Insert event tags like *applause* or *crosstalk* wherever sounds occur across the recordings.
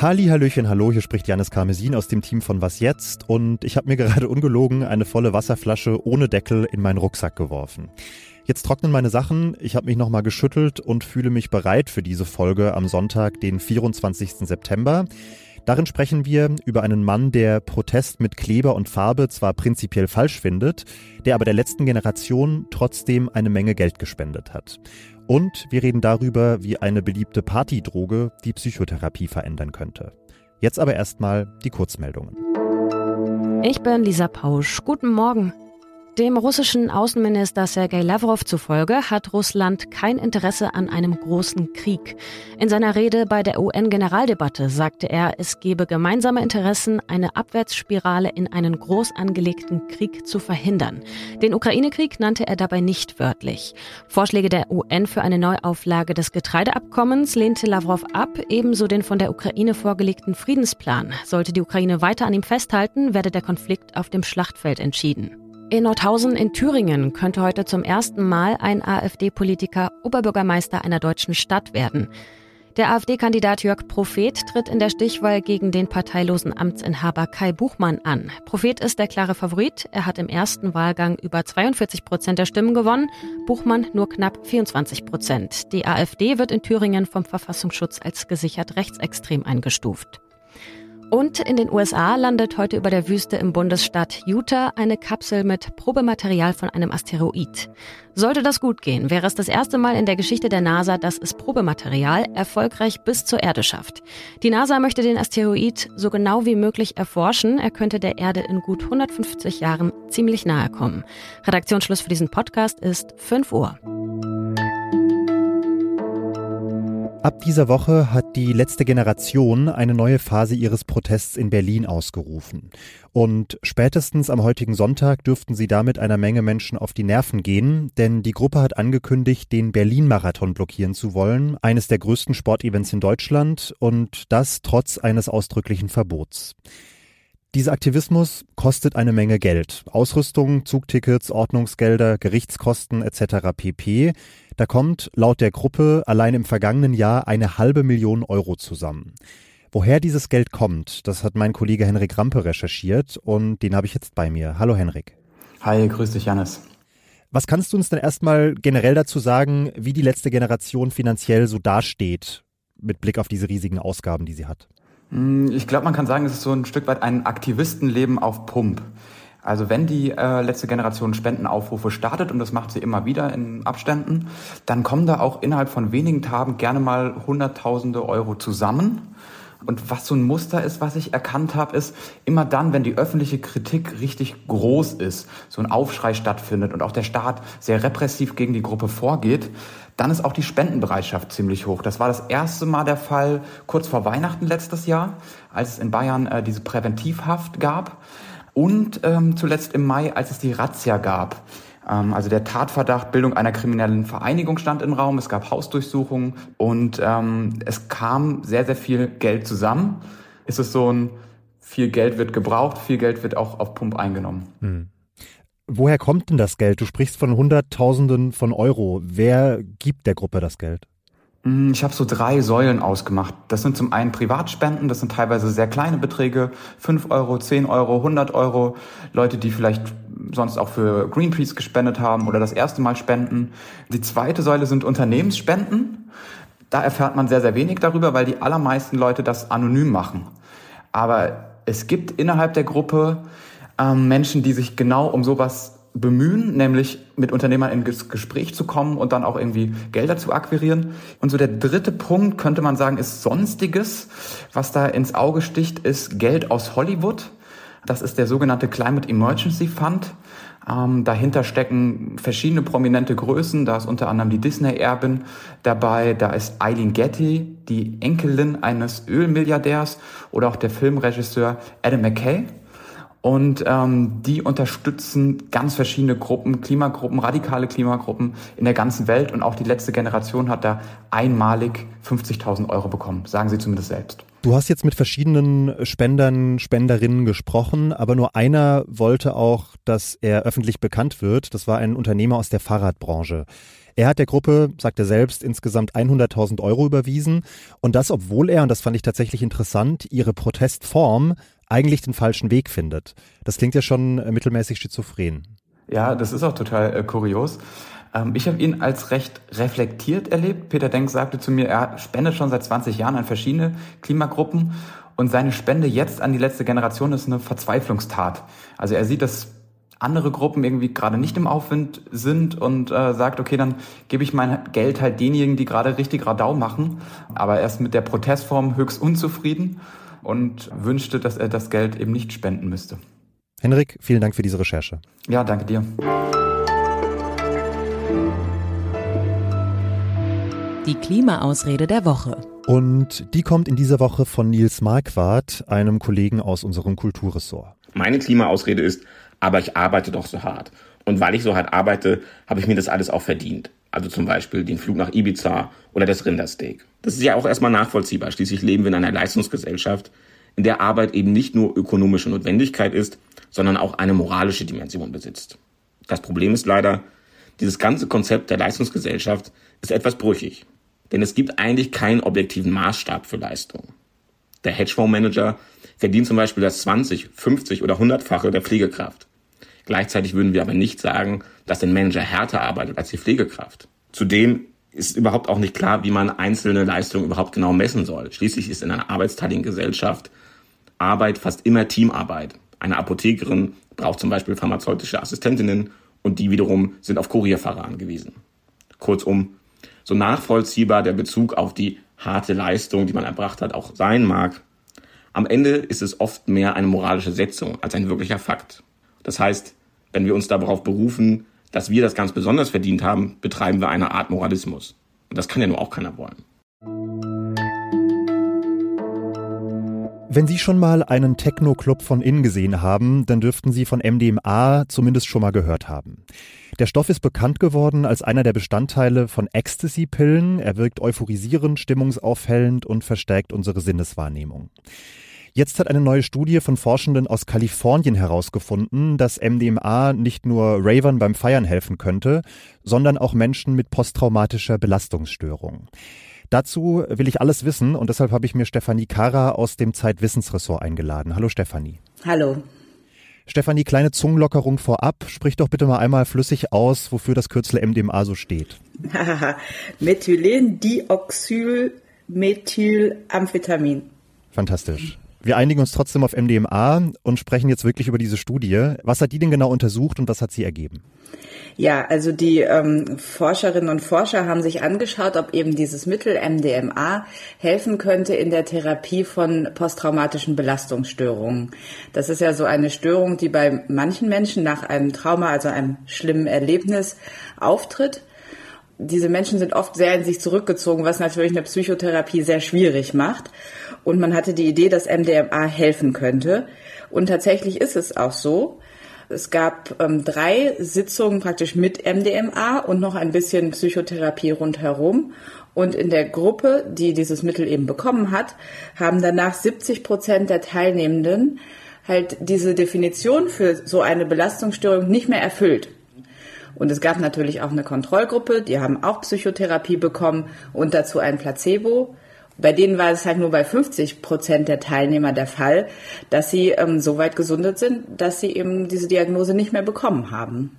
Halli, Hallöchen, hallo, hier spricht Janis Karmesin aus dem Team von Was Jetzt und ich habe mir gerade ungelogen eine volle Wasserflasche ohne Deckel in meinen Rucksack geworfen. Jetzt trocknen meine Sachen, ich habe mich nochmal geschüttelt und fühle mich bereit für diese Folge am Sonntag, den 24. September. Darin sprechen wir über einen Mann, der Protest mit Kleber und Farbe zwar prinzipiell falsch findet, der aber der letzten Generation trotzdem eine Menge Geld gespendet hat. Und wir reden darüber, wie eine beliebte Partydroge die Psychotherapie verändern könnte. Jetzt aber erstmal die Kurzmeldungen. Ich bin Lisa Pausch. Guten Morgen. Dem russischen Außenminister Sergei Lavrov zufolge hat Russland kein Interesse an einem großen Krieg. In seiner Rede bei der UN-Generaldebatte sagte er, es gebe gemeinsame Interessen, eine Abwärtsspirale in einen groß angelegten Krieg zu verhindern. Den Ukraine-Krieg nannte er dabei nicht wörtlich. Vorschläge der UN für eine Neuauflage des Getreideabkommens lehnte Lavrov ab, ebenso den von der Ukraine vorgelegten Friedensplan. Sollte die Ukraine weiter an ihm festhalten, werde der Konflikt auf dem Schlachtfeld entschieden. In Nordhausen in Thüringen könnte heute zum ersten Mal ein AfD-Politiker Oberbürgermeister einer deutschen Stadt werden. Der AfD-Kandidat Jörg Prophet tritt in der Stichwahl gegen den parteilosen Amtsinhaber Kai Buchmann an. Prophet ist der klare Favorit. Er hat im ersten Wahlgang über 42 Prozent der Stimmen gewonnen, Buchmann nur knapp 24 Prozent. Die AfD wird in Thüringen vom Verfassungsschutz als gesichert rechtsextrem eingestuft. Und in den USA landet heute über der Wüste im Bundesstaat Utah eine Kapsel mit Probematerial von einem Asteroid. Sollte das gut gehen, wäre es das erste Mal in der Geschichte der NASA, dass es Probematerial erfolgreich bis zur Erde schafft. Die NASA möchte den Asteroid so genau wie möglich erforschen. Er könnte der Erde in gut 150 Jahren ziemlich nahe kommen. Redaktionsschluss für diesen Podcast ist 5 Uhr. Ab dieser Woche hat die letzte Generation eine neue Phase ihres Protests in Berlin ausgerufen. Und spätestens am heutigen Sonntag dürften sie damit einer Menge Menschen auf die Nerven gehen, denn die Gruppe hat angekündigt, den Berlin-Marathon blockieren zu wollen, eines der größten Sportevents in Deutschland, und das trotz eines ausdrücklichen Verbots. Dieser Aktivismus kostet eine Menge Geld. Ausrüstung, Zugtickets, Ordnungsgelder, Gerichtskosten etc. pp. Da kommt laut der Gruppe allein im vergangenen Jahr eine halbe Million Euro zusammen. Woher dieses Geld kommt, das hat mein Kollege Henrik Rampe recherchiert und den habe ich jetzt bei mir. Hallo Henrik. Hi, grüß dich Janis. Was kannst du uns denn erstmal generell dazu sagen, wie die letzte Generation finanziell so dasteht mit Blick auf diese riesigen Ausgaben, die sie hat? Hm, ich glaube, man kann sagen, es ist so ein Stück weit ein Aktivistenleben auf Pump. Also wenn die äh, letzte Generation Spendenaufrufe startet, und das macht sie immer wieder in Abständen, dann kommen da auch innerhalb von wenigen Tagen gerne mal Hunderttausende Euro zusammen. Und was so ein Muster ist, was ich erkannt habe, ist immer dann, wenn die öffentliche Kritik richtig groß ist, so ein Aufschrei stattfindet und auch der Staat sehr repressiv gegen die Gruppe vorgeht, dann ist auch die Spendenbereitschaft ziemlich hoch. Das war das erste Mal der Fall kurz vor Weihnachten letztes Jahr, als es in Bayern äh, diese Präventivhaft gab. Und ähm, zuletzt im Mai, als es die Razzia gab. Ähm, also der Tatverdacht Bildung einer kriminellen Vereinigung stand im Raum. Es gab Hausdurchsuchungen und ähm, es kam sehr, sehr viel Geld zusammen. Ist es so ein, viel Geld wird gebraucht, viel Geld wird auch auf Pump eingenommen. Hm. Woher kommt denn das Geld? Du sprichst von Hunderttausenden von Euro. Wer gibt der Gruppe das Geld? Mm, ich habe so drei Säulen ausgemacht. Das sind zum einen Privatspenden, das sind teilweise sehr kleine Beträge, 5 Euro, 10 Euro, 100 Euro. Leute, die vielleicht sonst auch für Greenpeace gespendet haben oder das erste Mal spenden. Die zweite Säule sind Unternehmensspenden. Da erfährt man sehr, sehr wenig darüber, weil die allermeisten Leute das anonym machen. Aber es gibt innerhalb der Gruppe ähm, Menschen, die sich genau um sowas bemühen, nämlich mit Unternehmern ins Gespräch zu kommen und dann auch irgendwie Gelder zu akquirieren. Und so der dritte Punkt könnte man sagen, ist Sonstiges. Was da ins Auge sticht, ist Geld aus Hollywood. Das ist der sogenannte Climate Emergency Fund. Ähm, dahinter stecken verschiedene prominente Größen. Da ist unter anderem die Disney-Erbin dabei. Da ist Eileen Getty, die Enkelin eines Ölmilliardärs oder auch der Filmregisseur Adam McKay. Und ähm, die unterstützen ganz verschiedene Gruppen, Klimagruppen, radikale Klimagruppen in der ganzen Welt. Und auch die letzte Generation hat da einmalig 50.000 Euro bekommen, sagen sie zumindest selbst. Du hast jetzt mit verschiedenen Spendern, Spenderinnen gesprochen, aber nur einer wollte auch, dass er öffentlich bekannt wird. Das war ein Unternehmer aus der Fahrradbranche. Er hat der Gruppe, sagt er selbst, insgesamt 100.000 Euro überwiesen. Und das, obwohl er, und das fand ich tatsächlich interessant, ihre Protestform eigentlich den falschen Weg findet. Das klingt ja schon äh, mittelmäßig schizophren. Ja, das ist auch total äh, kurios. Ähm, ich habe ihn als recht reflektiert erlebt. Peter Denk sagte zu mir, er spendet schon seit 20 Jahren an verschiedene Klimagruppen und seine Spende jetzt an die letzte Generation ist eine Verzweiflungstat. Also er sieht, dass andere Gruppen irgendwie gerade nicht im Aufwind sind und äh, sagt, okay, dann gebe ich mein Geld halt denjenigen, die gerade richtig Radau machen. Aber er ist mit der Protestform höchst unzufrieden und wünschte, dass er das Geld eben nicht spenden müsste. Henrik, vielen Dank für diese Recherche. Ja, danke dir. Die Klimaausrede der Woche. Und die kommt in dieser Woche von Nils Marquardt, einem Kollegen aus unserem Kulturressort. Meine Klimaausrede ist, aber ich arbeite doch so hart. Und weil ich so hart arbeite, habe ich mir das alles auch verdient. Also zum Beispiel den Flug nach Ibiza oder das Rindersteak. Das ist ja auch erstmal nachvollziehbar. Schließlich leben wir in einer Leistungsgesellschaft, in der Arbeit eben nicht nur ökonomische Notwendigkeit ist, sondern auch eine moralische Dimension besitzt. Das Problem ist leider, dieses ganze Konzept der Leistungsgesellschaft ist etwas brüchig. Denn es gibt eigentlich keinen objektiven Maßstab für Leistung. Der Hedgefondsmanager verdient zum Beispiel das 20, 50 oder 100-fache der Pflegekraft. Gleichzeitig würden wir aber nicht sagen, dass ein Manager härter arbeitet als die Pflegekraft. Zudem ist überhaupt auch nicht klar, wie man einzelne Leistungen überhaupt genau messen soll. Schließlich ist in einer arbeitsteiligen Gesellschaft Arbeit fast immer Teamarbeit. Eine Apothekerin braucht zum Beispiel pharmazeutische Assistentinnen und die wiederum sind auf Kurierfahrer angewiesen. Kurzum, so nachvollziehbar der Bezug auf die harte Leistung, die man erbracht hat, auch sein mag, am Ende ist es oft mehr eine moralische Setzung als ein wirklicher Fakt. Das heißt, wenn wir uns darauf berufen, dass wir das ganz besonders verdient haben, betreiben wir eine Art Moralismus. Und das kann ja nur auch keiner wollen. Wenn Sie schon mal einen Techno-Club von innen gesehen haben, dann dürften Sie von MDMA zumindest schon mal gehört haben. Der Stoff ist bekannt geworden als einer der Bestandteile von Ecstasy-Pillen. Er wirkt euphorisierend, stimmungsaufhellend und verstärkt unsere Sinneswahrnehmung. Jetzt hat eine neue Studie von Forschenden aus Kalifornien herausgefunden, dass MDMA nicht nur Ravern beim Feiern helfen könnte, sondern auch Menschen mit posttraumatischer Belastungsstörung. Dazu will ich alles wissen und deshalb habe ich mir Stefanie Kara aus dem Zeitwissensressort eingeladen. Hallo Stefanie. Hallo. Stefanie, kleine Zungenlockerung vorab. Sprich doch bitte mal einmal flüssig aus, wofür das Kürzel MDMA so steht. *laughs* Methylendioxylmethylamphetamin. Fantastisch. Wir einigen uns trotzdem auf MDMA und sprechen jetzt wirklich über diese Studie. Was hat die denn genau untersucht und was hat sie ergeben? Ja, also die ähm, Forscherinnen und Forscher haben sich angeschaut, ob eben dieses Mittel MDMA helfen könnte in der Therapie von posttraumatischen Belastungsstörungen. Das ist ja so eine Störung, die bei manchen Menschen nach einem Trauma, also einem schlimmen Erlebnis, auftritt. Diese Menschen sind oft sehr in sich zurückgezogen, was natürlich eine Psychotherapie sehr schwierig macht. Und man hatte die Idee, dass MDMA helfen könnte. Und tatsächlich ist es auch so. Es gab ähm, drei Sitzungen praktisch mit MDMA und noch ein bisschen Psychotherapie rundherum. Und in der Gruppe, die dieses Mittel eben bekommen hat, haben danach 70 Prozent der Teilnehmenden halt diese Definition für so eine Belastungsstörung nicht mehr erfüllt. Und es gab natürlich auch eine Kontrollgruppe, die haben auch Psychotherapie bekommen und dazu ein Placebo. Bei denen war es halt nur bei 50 Prozent der Teilnehmer der Fall, dass sie ähm, so weit gesundet sind, dass sie eben diese Diagnose nicht mehr bekommen haben.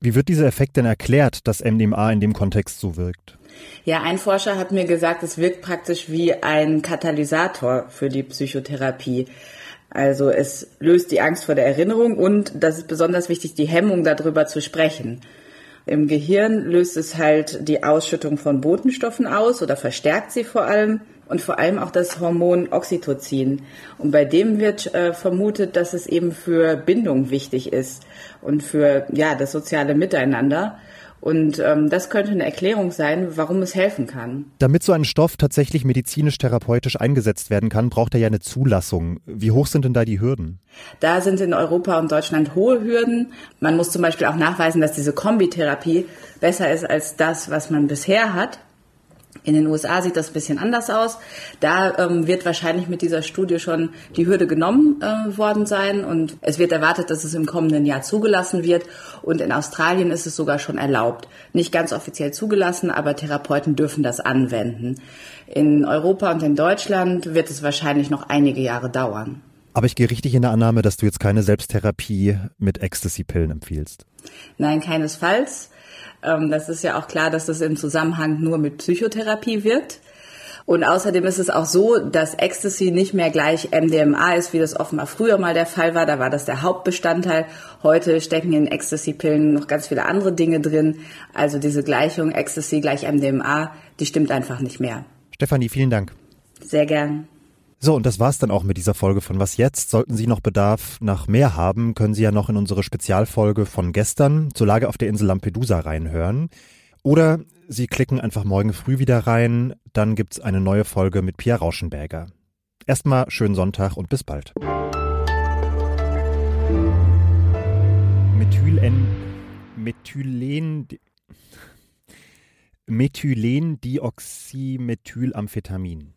Wie wird dieser Effekt denn erklärt, dass MDMA in dem Kontext so wirkt? Ja, ein Forscher hat mir gesagt, es wirkt praktisch wie ein Katalysator für die Psychotherapie. Also es löst die Angst vor der Erinnerung und, das ist besonders wichtig, die Hemmung darüber zu sprechen. Im Gehirn löst es halt die Ausschüttung von Botenstoffen aus oder verstärkt sie vor allem und vor allem auch das Hormon Oxytocin. Und bei dem wird äh, vermutet, dass es eben für Bindung wichtig ist und für ja das soziale Miteinander. Und ähm, das könnte eine Erklärung sein, warum es helfen kann. Damit so ein Stoff tatsächlich medizinisch-therapeutisch eingesetzt werden kann, braucht er ja eine Zulassung. Wie hoch sind denn da die Hürden? Da sind in Europa und Deutschland hohe Hürden. Man muss zum Beispiel auch nachweisen, dass diese Kombitherapie besser ist als das, was man bisher hat. In den USA sieht das ein bisschen anders aus. Da ähm, wird wahrscheinlich mit dieser Studie schon die Hürde genommen äh, worden sein und es wird erwartet, dass es im kommenden Jahr zugelassen wird. Und in Australien ist es sogar schon erlaubt. Nicht ganz offiziell zugelassen, aber Therapeuten dürfen das anwenden. In Europa und in Deutschland wird es wahrscheinlich noch einige Jahre dauern. Aber ich gehe richtig in der Annahme, dass du jetzt keine Selbsttherapie mit Ecstasy-Pillen empfiehlst. Nein, keinesfalls. Ähm, das ist ja auch klar, dass das im Zusammenhang nur mit Psychotherapie wirkt. Und außerdem ist es auch so, dass Ecstasy nicht mehr gleich MDMA ist, wie das offenbar früher mal der Fall war. Da war das der Hauptbestandteil. Heute stecken in Ecstasy-Pillen noch ganz viele andere Dinge drin. Also diese Gleichung Ecstasy gleich MDMA, die stimmt einfach nicht mehr. Stefanie, vielen Dank. Sehr gern. So, und das war's dann auch mit dieser Folge von Was jetzt? Sollten Sie noch Bedarf nach mehr haben, können Sie ja noch in unsere Spezialfolge von gestern zur Lage auf der Insel Lampedusa reinhören. Oder Sie klicken einfach morgen früh wieder rein, dann gibt's eine neue Folge mit Pia Rauschenberger. Erstmal schönen Sonntag und bis bald. Methylen, Methylen, Methylendioxymethylamphetamin.